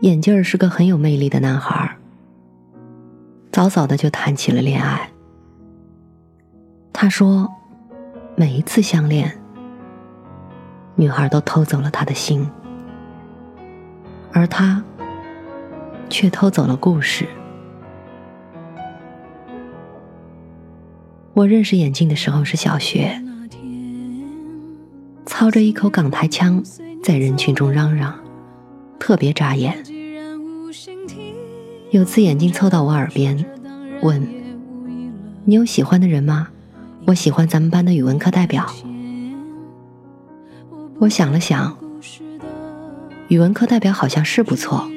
眼镜是个很有魅力的男孩，早早的就谈起了恋爱。他说，每一次相恋，女孩都偷走了他的心，而他却偷走了故事。我认识眼镜的时候是小学，操着一口港台腔，在人群中嚷嚷，特别扎眼。有次眼镜凑到我耳边，问：“你有喜欢的人吗？我喜欢咱们班的语文课代表。”我想了想，语文课代表好像是不错，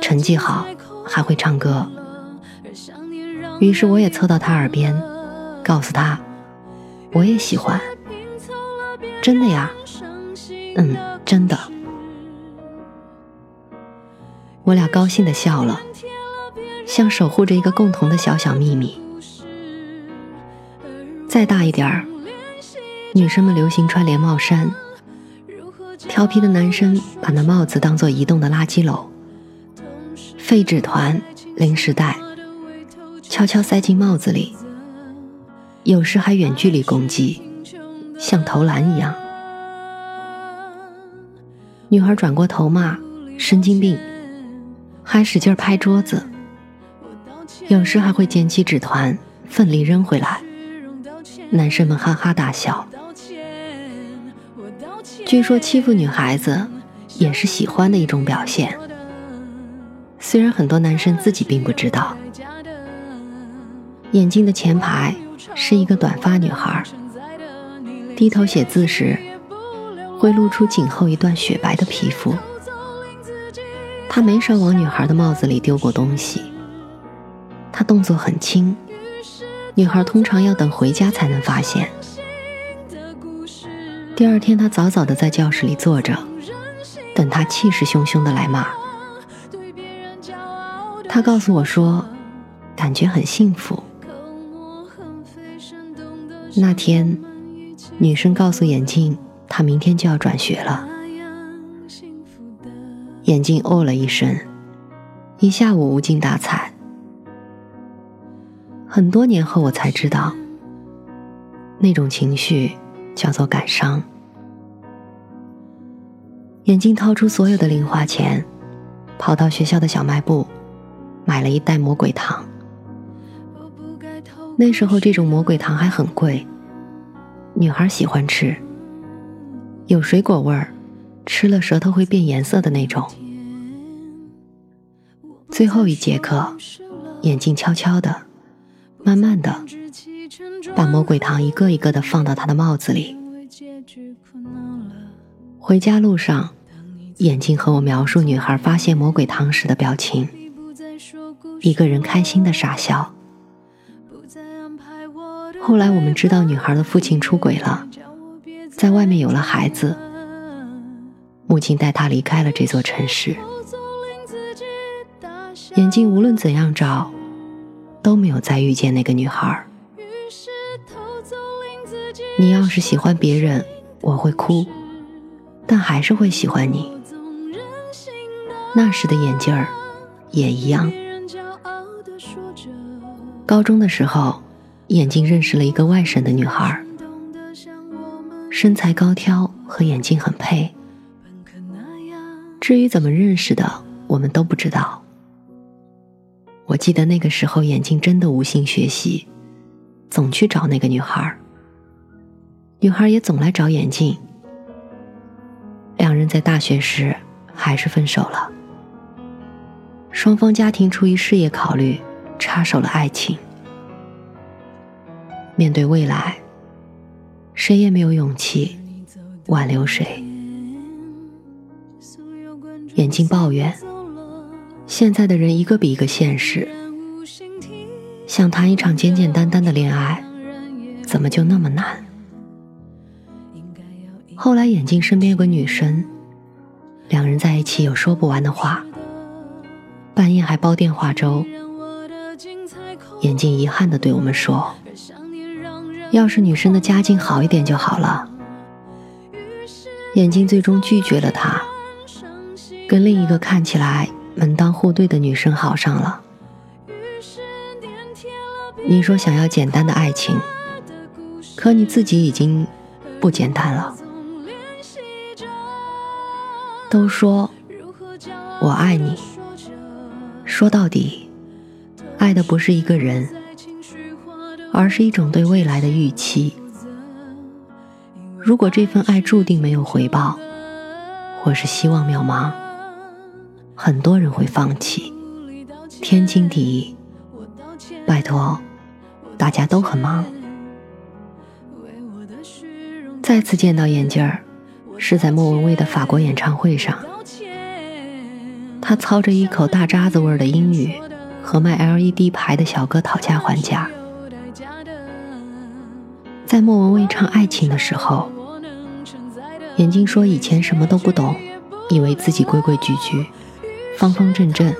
成绩好，还会唱歌。于是我也凑到他耳边，告诉他：“我也喜欢。”真的呀？嗯，真的。我俩高兴的笑了。像守护着一个共同的小小秘密。再大一点儿，女生们流行穿连帽衫，调皮的男生把那帽子当做移动的垃圾篓，废纸团、零食袋，悄悄塞进帽子里，有时还远距离攻击，像投篮一样。女孩转过头骂：“神经病！”还使劲拍桌子。有时还会捡起纸团，奋力扔回来，男生们哈哈大笑。据说欺负女孩子也是喜欢的一种表现，虽然很多男生自己并不知道。眼镜的前排是一个短发女孩，低头写字时会露出颈后一段雪白的皮肤。她没少往女孩的帽子里丢过东西。他动作很轻，女孩通常要等回家才能发现。第二天，他早早的在教室里坐着，等他气势汹汹的来骂。他告诉我说，感觉很幸福。那天，女生告诉眼镜，她明天就要转学了。眼镜哦了一声，一下午无精打采。很多年后，我才知道，那种情绪叫做感伤。眼镜掏出所有的零花钱，跑到学校的小卖部，买了一袋魔鬼糖。那时候，这种魔鬼糖还很贵，女孩喜欢吃，有水果味儿，吃了舌头会变颜色的那种。最后一节课，眼镜悄悄的。慢慢的，把魔鬼糖一个一个的放到他的帽子里。回家路上，眼镜和我描述女孩发现魔鬼糖时的表情：一个人开心的傻笑。后来我们知道，女孩的父亲出轨了，在外面有了孩子，母亲带他离开了这座城市。眼镜无论怎样找。都没有再遇见那个女孩。你要是喜欢别人，我会哭，但还是会喜欢你。那时的眼镜儿也一样。高中的时候，眼镜认识了一个外省的女孩，身材高挑和眼镜很配。至于怎么认识的，我们都不知道。我记得那个时候，眼镜真的无心学习，总去找那个女孩女孩也总来找眼镜。两人在大学时还是分手了。双方家庭出于事业考虑，插手了爱情。面对未来，谁也没有勇气挽留谁。眼镜抱怨：“现在的人一个比一个现实，想谈一场简简单单的恋爱，怎么就那么难？”后来，眼镜身边有个女生，两人在一起有说不完的话，半夜还煲电话粥。眼镜遗憾的对我们说。要是女生的家境好一点就好了。眼睛最终拒绝了他，跟另一个看起来门当户对的女生好上了。你说想要简单的爱情，可你自己已经不简单了。都说我爱你，说到底，爱的不是一个人。而是一种对未来的预期。如果这份爱注定没有回报，或是希望渺茫，很多人会放弃。天经地义。拜托，大家都很忙。再次见到眼镜儿，是在莫文蔚的法国演唱会上。他操着一口大渣子味儿的英语，和卖 LED 牌的小哥讨价还价。在莫文蔚唱《爱情》的时候，眼镜说以前什么都不懂，以为自己规规矩矩、方方正正，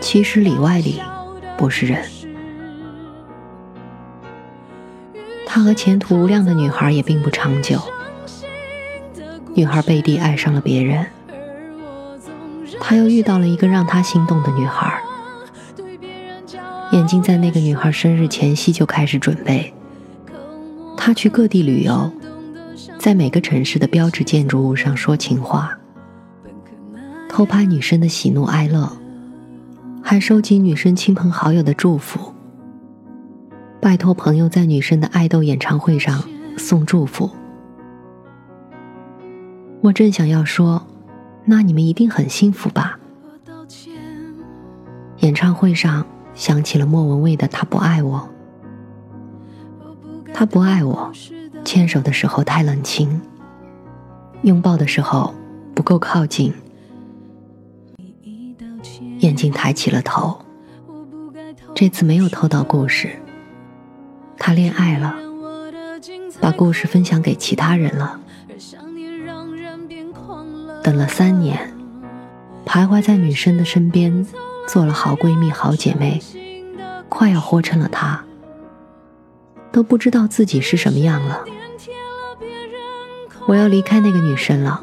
其实里外里不是人。他和前途无量的女孩也并不长久，女孩背地爱上了别人，他又遇到了一个让他心动的女孩。眼镜在那个女孩生日前夕就开始准备。他去各地旅游，在每个城市的标志建筑物上说情话，偷拍女生的喜怒哀乐，还收集女生亲朋好友的祝福，拜托朋友在女生的爱豆演唱会上送祝福。我正想要说，那你们一定很幸福吧？演唱会上响起了莫文蔚的《他不爱我》。他不爱我，牵手的时候太冷清，拥抱的时候不够靠近。眼睛抬起了头，这次没有偷到故事。他恋爱了，把故事分享给其他人了。等了三年，徘徊在女生的身边，做了好闺蜜、好姐妹，快要活成了她。都不知道自己是什么样了。我要离开那个女生了，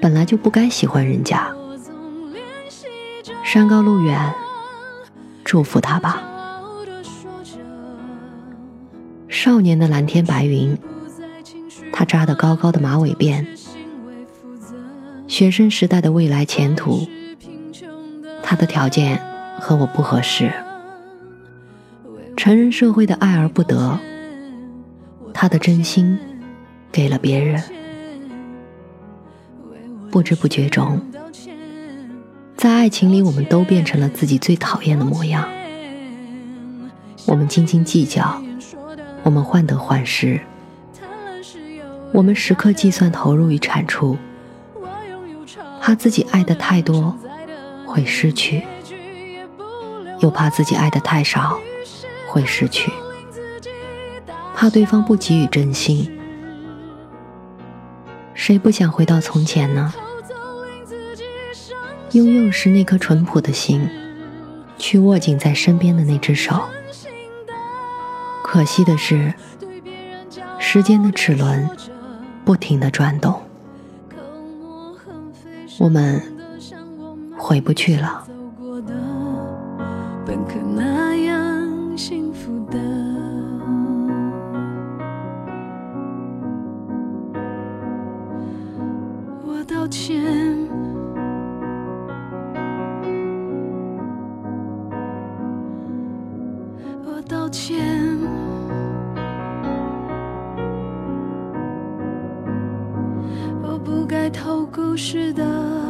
本来就不该喜欢人家。山高路远，祝福他吧。少年的蓝天白云，他扎的高高的马尾辫。学生时代的未来前途，他的条件和我不合适。成人社会的爱而不得，他的真心给了别人。不知不觉中，在爱情里，我们都变成了自己最讨厌的模样。我们斤斤计较，我们患得患失，我们时刻计算投入与产出，怕自己爱的太多会失去，又怕自己爱的太少。会失去，怕对方不给予真心。谁不想回到从前呢？拥有时那颗淳朴的心，去握紧在身边的那只手。可惜的是，时间的齿轮不停的转动，我们回不去了。付的。我道歉。我道歉。我不该偷故事的。